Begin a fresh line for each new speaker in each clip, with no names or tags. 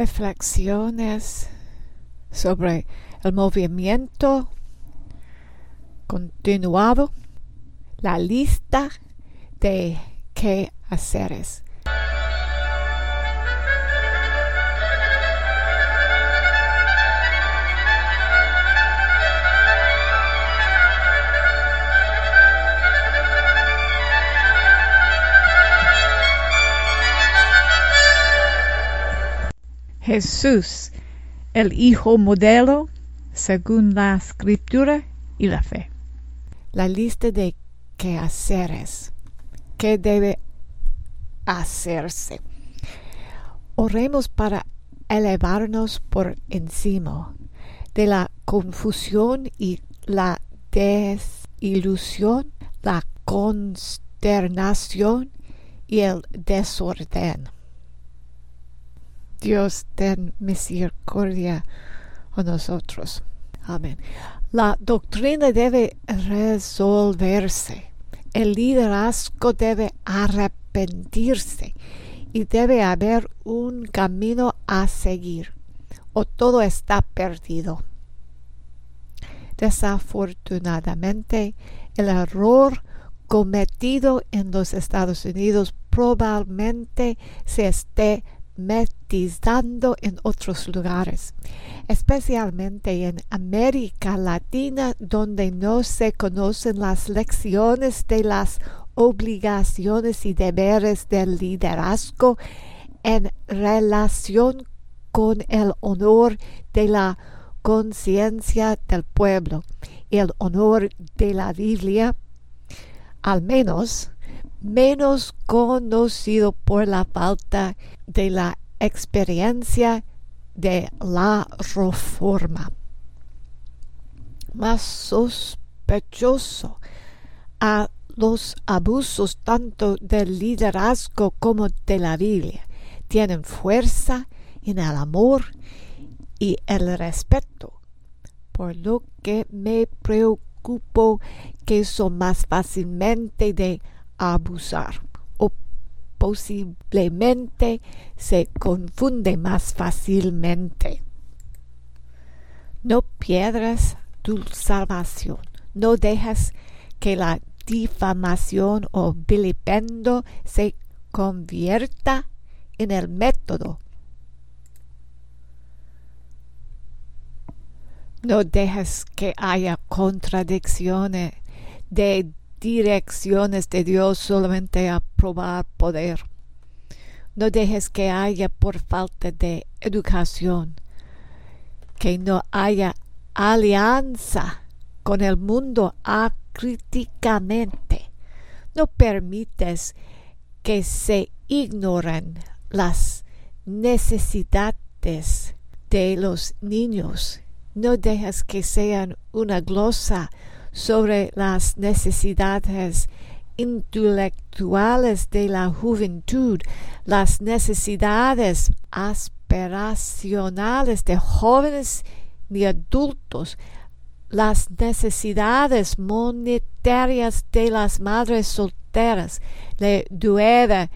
reflexiones sobre el movimiento continuado, la lista de qué haceres. Jesús, el Hijo modelo, según la escritura y la fe. La lista de quehaceres. ¿Qué debe hacerse? Oremos para elevarnos por encima de la confusión y la desilusión, la consternación y el desorden. Dios ten misericordia a nosotros. Amén. La doctrina debe resolverse. El liderazgo debe arrepentirse y debe haber un camino a seguir o todo está perdido. Desafortunadamente, el error cometido en los Estados Unidos probablemente se esté metizando en otros lugares, especialmente en América Latina, donde no se conocen las lecciones de las obligaciones y deberes del liderazgo en relación con el honor de la conciencia del pueblo y el honor de la Biblia, al menos menos conocido por la falta de la experiencia de la reforma. Más sospechoso a los abusos tanto del liderazgo como de la Biblia. Tienen fuerza en el amor y el respeto, por lo que me preocupo que son más fácilmente de abusar o posiblemente se confunde más fácilmente. No pierdas tu salvación, no dejas que la difamación o vilipendo se convierta en el método. No dejes que haya contradicciones de direcciones de Dios solamente a probar poder. No dejes que haya por falta de educación, que no haya alianza con el mundo acríticamente. No permites que se ignoren las necesidades de los niños. No dejes que sean una glosa sobre las necesidades intelectuales de la juventud, las necesidades aspiracionales de jóvenes y adultos, las necesidades monetarias de las madres solteras, la duda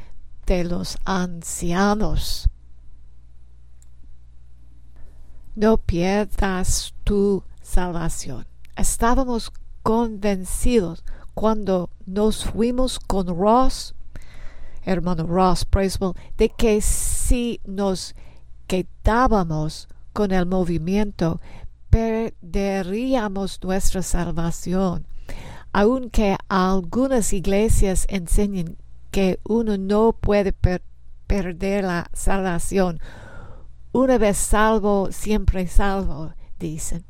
de los ancianos. No pierdas tu salvación. Estábamos convencidos cuando nos fuimos con Ross, hermano Ross Bracewell, de que si nos quedábamos con el movimiento, perderíamos nuestra salvación. Aunque algunas iglesias enseñan que uno no puede perder la salvación, una vez salvo, siempre salvo, dicen.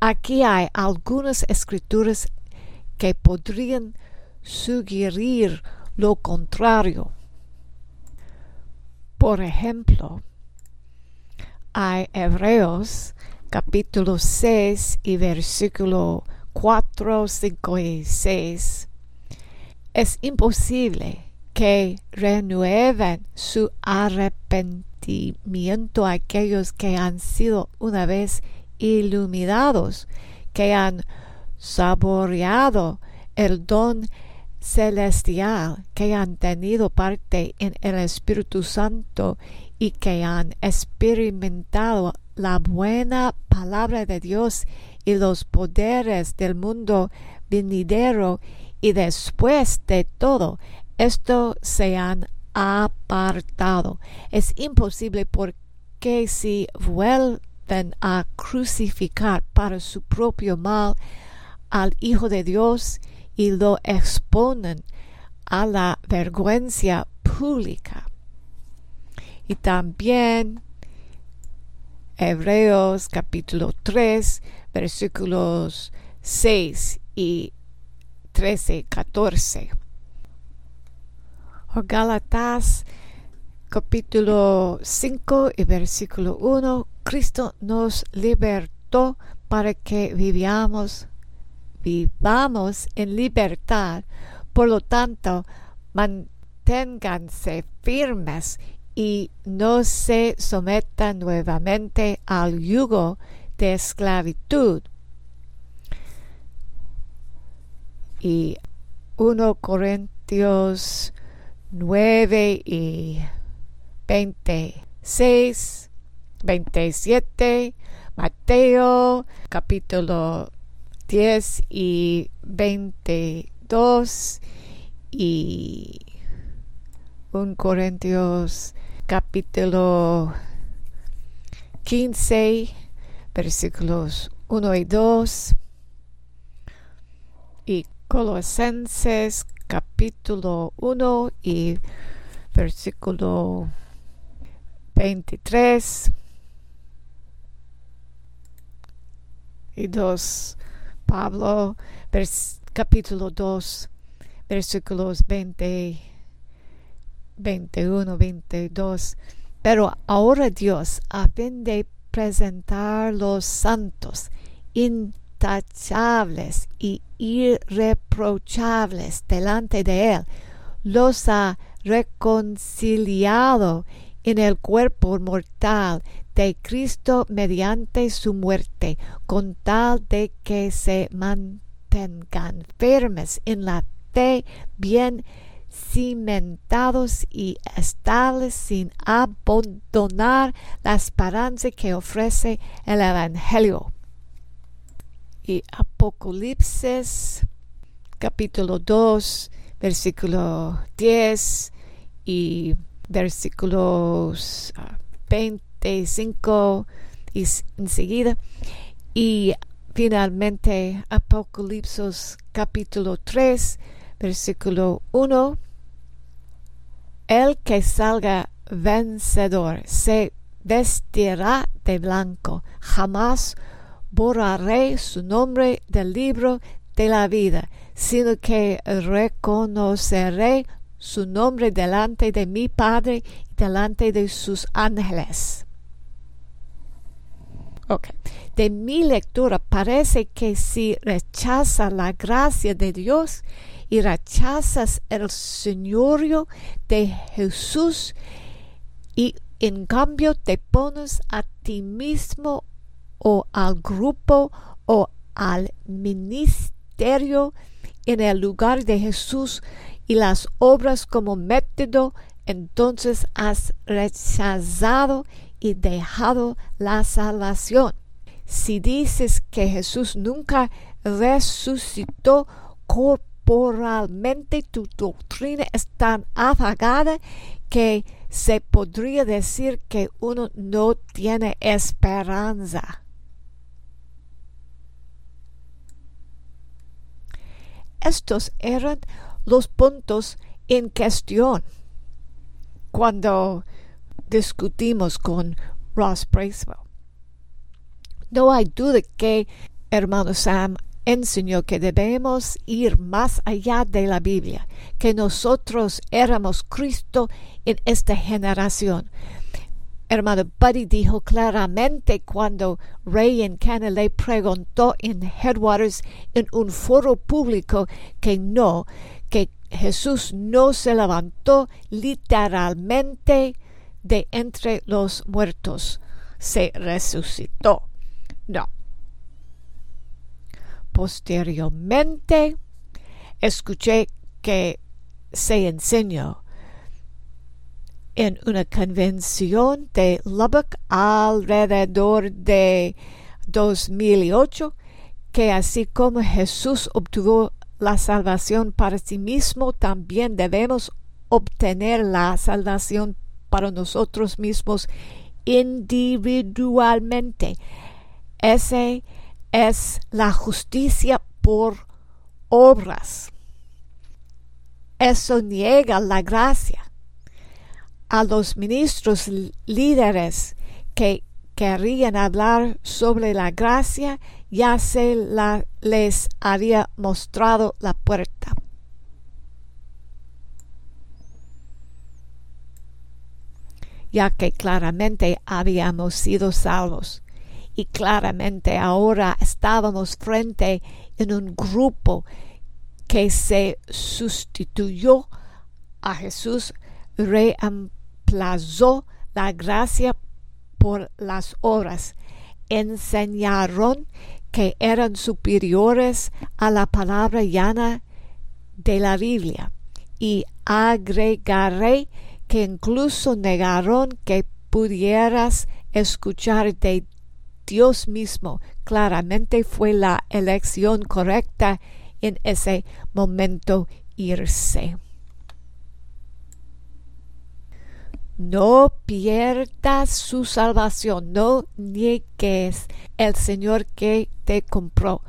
Aquí hay algunas escrituras que podrían sugerir lo contrario. Por ejemplo, hay Hebreos capítulo 6 y versículo 4, 5 y 6. Es imposible que renueven su arrepentimiento aquellos que han sido una vez iluminados que han saboreado el don celestial que han tenido parte en el Espíritu Santo y que han experimentado la buena palabra de Dios y los poderes del mundo venidero y después de todo esto se han apartado. Es imposible porque si a crucificar para su propio mal al Hijo de Dios y lo exponen a la vergüenza pública. Y también Hebreos capítulo 3 versículos 6 y 13, 14. O Galatas capítulo 5 y versículo 1, Cristo nos libertó para que vivamos vivamos en libertad. Por lo tanto, manténganse firmes y no se sometan nuevamente al yugo de esclavitud. Y 1 Corintios 9 y 26, 27, Mateo capítulo 10 y 22 y 1 Corintios capítulo 15 versículos 1 y 2 y Colosenses capítulo 1 y versículo 23 y 2 Pablo, capítulo 2, versículos 20, 21, 22. Pero ahora Dios, a fin de presentar los santos, intachables y irreprochables delante de Él, los ha reconciliado en el cuerpo mortal de Cristo mediante su muerte, con tal de que se mantengan firmes en la fe, bien cimentados y estables sin abandonar la esperanza que ofrece el Evangelio. Y Apocalipsis capítulo 2, versículo 10 y versículos 20 5 y enseguida. Y finalmente Apocalipsis capítulo 3, versículo 1. El que salga vencedor se vestirá de blanco. Jamás borraré su nombre del libro de la vida, sino que reconoceré su nombre delante de mi Padre y delante de sus ángeles. Ok. De mi lectura parece que si rechazas la gracia de Dios y rechazas el señorio de Jesús y en cambio te pones a ti mismo o al grupo o al ministerio en el lugar de Jesús y las obras como método, entonces has rechazado y dejado la salvación. Si dices que Jesús nunca resucitó corporalmente, tu doctrina es tan apagada que se podría decir que uno no tiene esperanza. Estos eran los puntos en cuestión cuando discutimos con Ross Bracewell. No hay duda que hermano Sam enseñó que debemos ir más allá de la Biblia, que nosotros éramos Cristo en esta generación. Hermano Buddy dijo claramente cuando Ray en Canada le preguntó en Headwaters en un foro público que no, que Jesús no se levantó literalmente de entre los muertos se resucitó. No. Posteriormente, escuché que se enseñó en una convención de Lubbock alrededor de 2008 que así como Jesús obtuvo la salvación para sí mismo, también debemos obtener la salvación para nosotros mismos individualmente. Esa es la justicia por obras. Eso niega la gracia. A los ministros líderes que querían hablar sobre la gracia, ya se la, les había mostrado la puerta. ya que claramente habíamos sido salvos y claramente ahora estábamos frente en un grupo que se sustituyó a Jesús, reemplazó la gracia por las obras, enseñaron que eran superiores a la palabra llana de la Biblia y agregaré que incluso negaron que pudieras escuchar de Dios mismo. Claramente fue la elección correcta en ese momento irse. No pierdas su salvación, no niegues el Señor que te compró,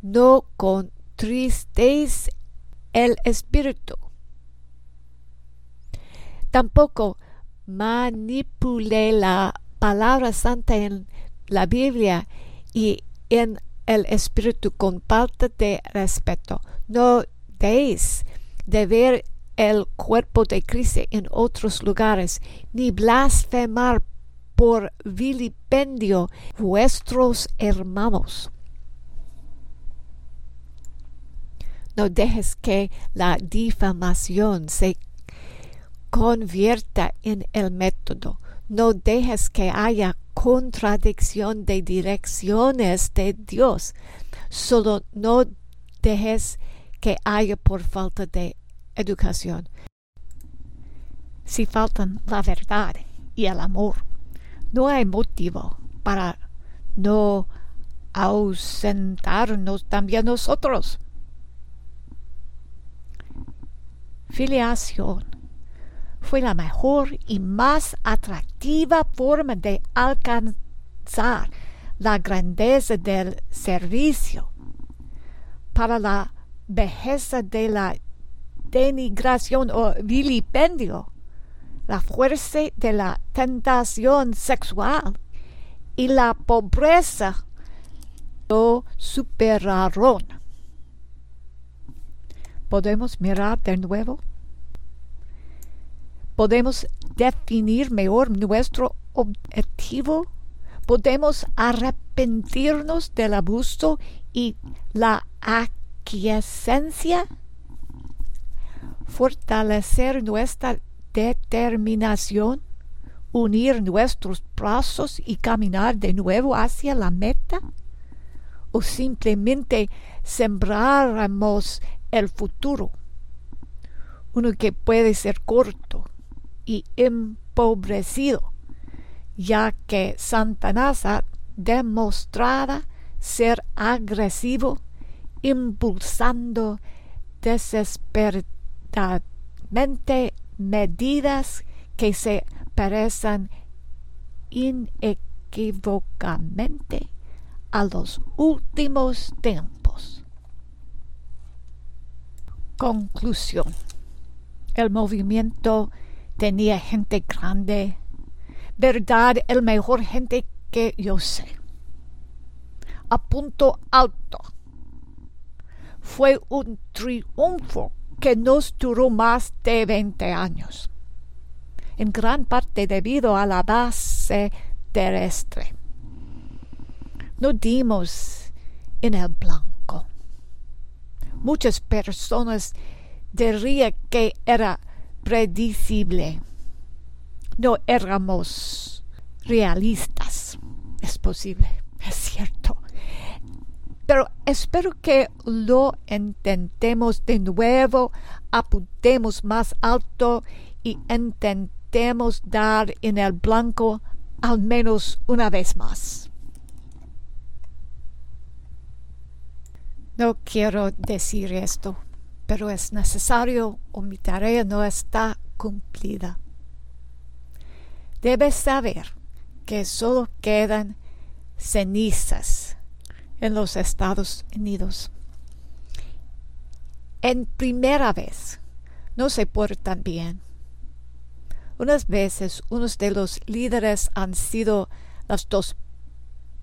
no contristéis el Espíritu. Tampoco manipule la palabra santa en la Biblia y en el Espíritu con falta de respeto. No deis de ver el cuerpo de Cristo en otros lugares, ni blasfemar por vilipendio vuestros hermanos. No dejes que la difamación se convierta en el método. No dejes que haya contradicción de direcciones de Dios. Solo no dejes que haya por falta de educación. Si faltan la verdad y el amor, no hay motivo para no ausentarnos también nosotros. Filiación fue la mejor y más atractiva forma de alcanzar la grandeza del servicio. Para la vejeza de la denigración o vilipendio, la fuerza de la tentación sexual y la pobreza lo superaron. ¿Podemos mirar de nuevo? podemos definir mejor nuestro objetivo, podemos arrepentirnos del abuso y la aquiescencia, fortalecer nuestra determinación, unir nuestros brazos y caminar de nuevo hacia la meta, o simplemente sembráramos el futuro, uno que puede ser corto y empobrecido, ya que Santa demostraba ser agresivo, impulsando medidas que se parecen inequívocamente a los últimos tiempos. Conclusión. El movimiento tenía gente grande, verdad, el mejor gente que yo sé. A punto alto. Fue un triunfo que nos duró más de 20 años, en gran parte debido a la base terrestre. No dimos en el blanco. Muchas personas dirían que era predecible. No éramos realistas. Es posible, es cierto. Pero espero que lo intentemos de nuevo apuntemos más alto y intentemos dar en el blanco al menos una vez más. No quiero decir esto, pero es necesario o mi tarea no está cumplida. Debes saber que solo quedan cenizas en los Estados Unidos. En primera vez no se portan bien. Unas veces unos de los líderes han sido los dos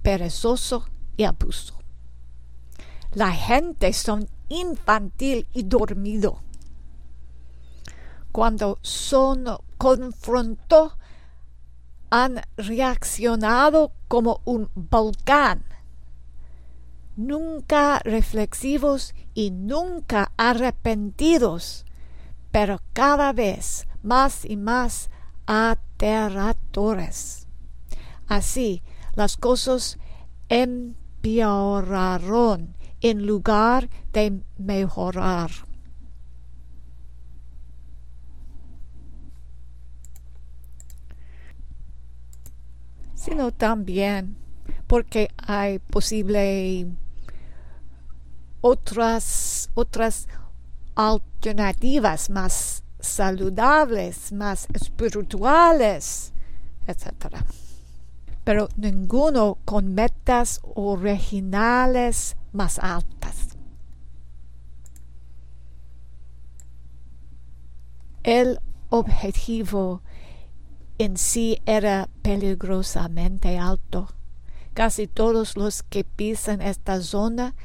perezoso y abuso. La gente son infantil y dormido. Cuando son confrontó han reaccionado como un volcán, nunca reflexivos y nunca arrepentidos, pero cada vez más y más aterradores. Así las cosas empeoraron en lugar de mejorar. sino también porque hay posible otras otras alternativas más saludables, más espirituales, etc. Pero ninguno con metas originales más altas. El objetivo en sí era peligrosamente alto. Casi todos los que pisan esta zona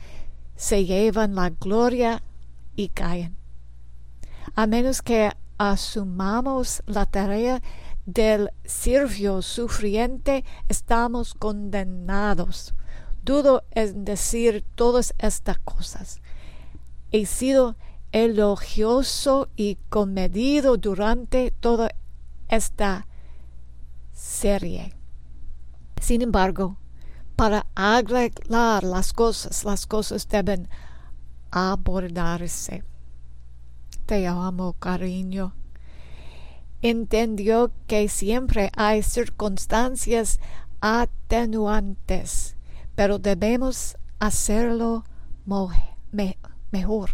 se llevan la gloria y caen. A menos que asumamos la tarea del sirvio sufriente, estamos condenados. Dudo en decir todas estas cosas. He sido elogioso y comedido durante toda esta serie. Sin embargo, para arreglar las cosas, las cosas deben abordarse. Te amo, cariño. Entendió que siempre hay circunstancias atenuantes, pero debemos hacerlo mejor.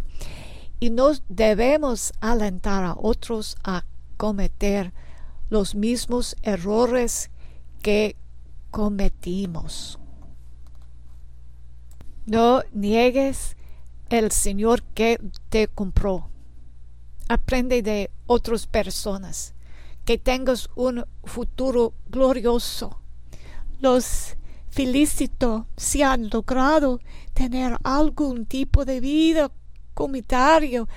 Y nos debemos alentar a otros a cometer los mismos errores que cometimos. No niegues el Señor que te compró. Aprende de otras personas. Que tengas un futuro glorioso. Los felicito si han logrado tener algún tipo de vida comunitario,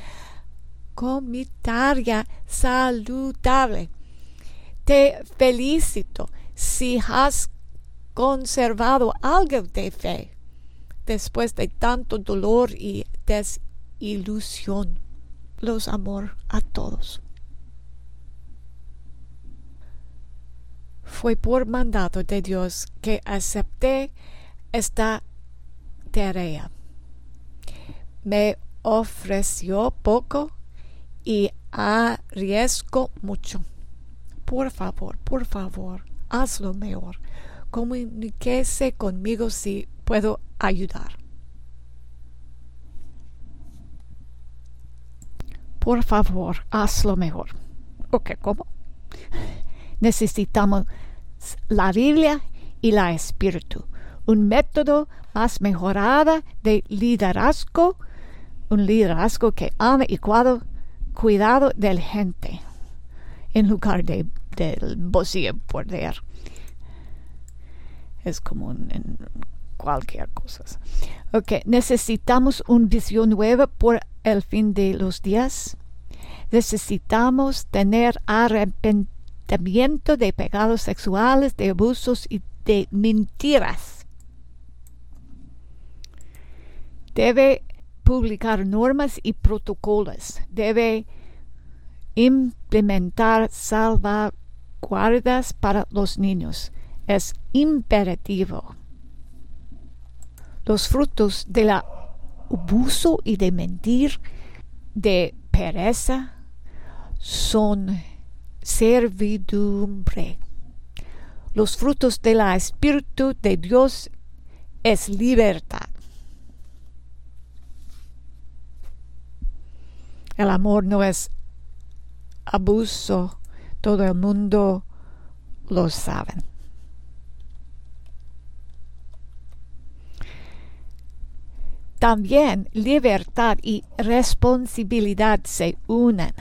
comunitaria saludable te felicito si has conservado algo de fe después de tanto dolor y desilusión. Los amor a todos. Fue por mandato de Dios que acepté esta tarea. Me ofreció poco y arriesgo mucho por favor, por favor, hazlo mejor. Comuníquese conmigo si puedo ayudar. Por favor, hazlo mejor. Ok, ¿cómo? Necesitamos la Biblia y la Espíritu. Un método más mejorado de liderazgo. Un liderazgo que ame y cuidado, cuidado de la gente en lugar de del bolsillo poder. Es como en cualquier cosa. Ok, necesitamos una visión nueva por el fin de los días. Necesitamos tener arrepentimiento de pecados sexuales, de abusos y de mentiras. Debe publicar normas y protocolos. Debe implementar salvaguardas para los niños. Es imperativo. Los frutos del abuso y de mentir, de pereza son servidumbre. Los frutos del Espíritu de Dios es libertad. El amor no es abuso, todo el mundo lo sabe. También libertad y responsabilidad se unen.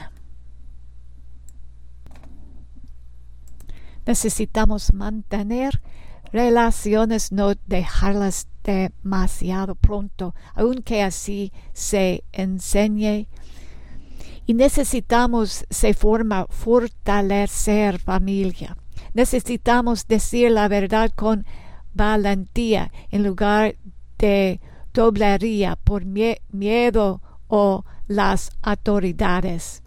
Necesitamos mantener relaciones, no dejarlas demasiado pronto, aunque así se enseñe. Y necesitamos se forma fortalecer familia. Necesitamos decir la verdad con valentía en lugar de doblería por miedo o las autoridades.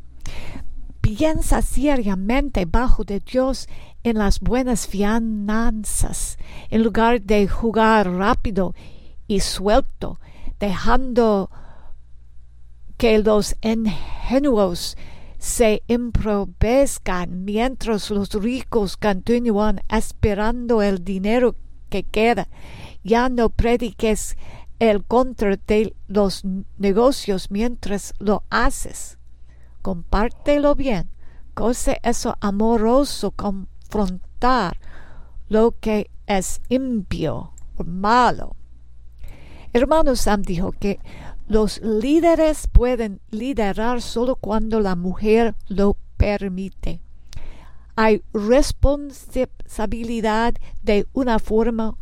Piensa seriamente bajo de Dios en las buenas finanzas, en lugar de jugar rápido y suelto, dejando que los ingenuos se improvescan mientras los ricos continúan esperando el dinero que queda. Ya no prediques el contra de los negocios mientras lo haces. Compártelo bien. Cosa eso amoroso confrontar lo que es impio o malo. Hermano Sam dijo que los líderes pueden liderar solo cuando la mujer lo permite. Hay responsabilidad de una forma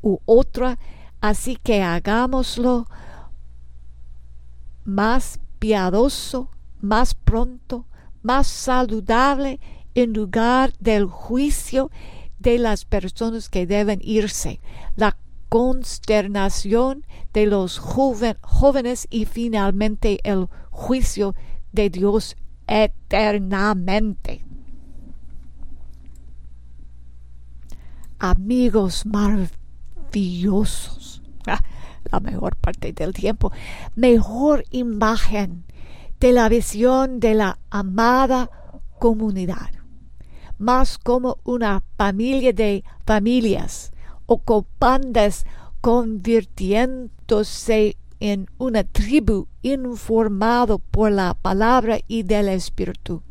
u otra Así que hagámoslo más piadoso, más pronto, más saludable en lugar del juicio de las personas que deben irse, la consternación de los jóvenes y finalmente el juicio de Dios eternamente. Amigos maravillosos, la mejor parte del tiempo, mejor imagen de la visión de la amada comunidad, más como una familia de familias o copandas convirtiéndose en una tribu informado por la palabra y del espíritu.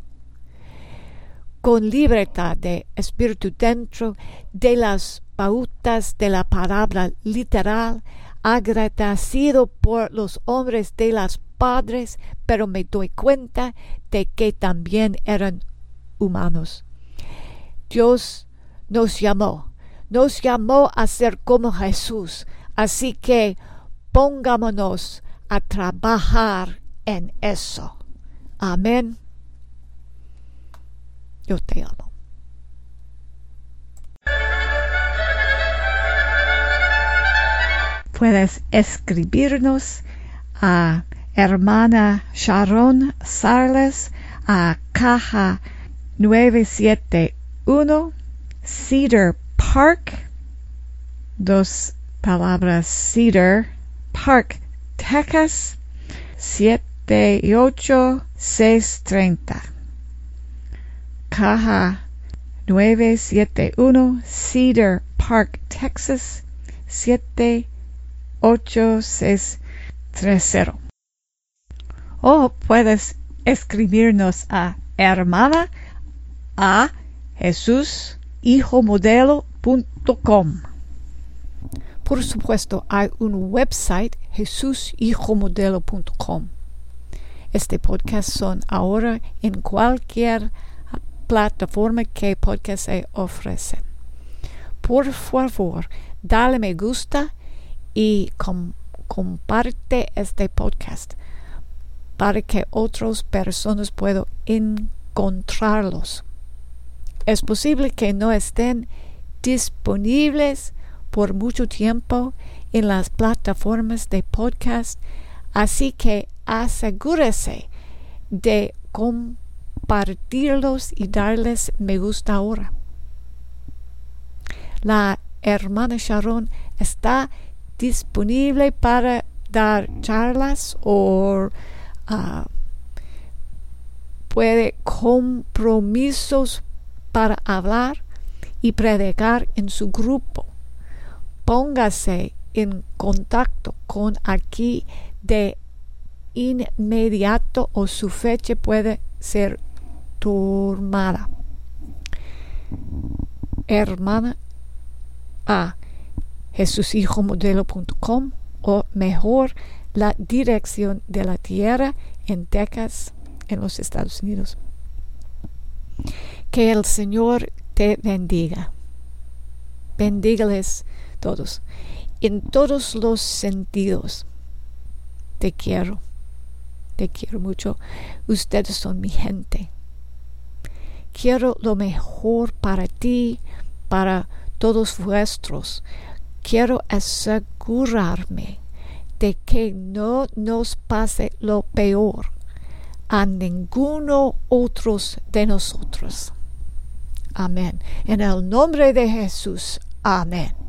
Con libertad de espíritu dentro de las pautas de la palabra literal, agradecido por los hombres de las padres, pero me doy cuenta de que también eran humanos. Dios nos llamó, nos llamó a ser como Jesús, así que pongámonos a trabajar en eso. Amén. Yo te amo. Puedes escribirnos a hermana Sharon Sarles a caja 971 Cedar Park, dos palabras Cedar Park, Texas 78630. Caja 971 Cedar Park, Texas 7 8630. O puedes escribirnos a hermana a jesushijomodelo.com. Por supuesto, hay un website jesushijomodelo.com. Este podcast son ahora en cualquier plataforma que podcast se ofrecen. Por favor, dale me gusta y comparte este podcast para que otras personas puedan encontrarlos. Es posible que no estén disponibles por mucho tiempo en las plataformas de podcast, así que asegúrese de compartirlos y darles me gusta ahora. La hermana Sharon está disponible para dar charlas o uh, puede compromisos para hablar y predicar en su grupo. Póngase en contacto con aquí de inmediato o su fecha puede ser tomada. Hermana a jesushijomodelo.com o mejor la dirección de la tierra en Texas, en los Estados Unidos. Que el Señor te bendiga. Bendígales todos. En todos los sentidos. Te quiero. Te quiero mucho. Ustedes son mi gente. Quiero lo mejor para ti, para todos vuestros. Quiero asegurarme de que no nos pase lo peor a ninguno otros de nosotros. Amén. En el nombre de Jesús. Amén.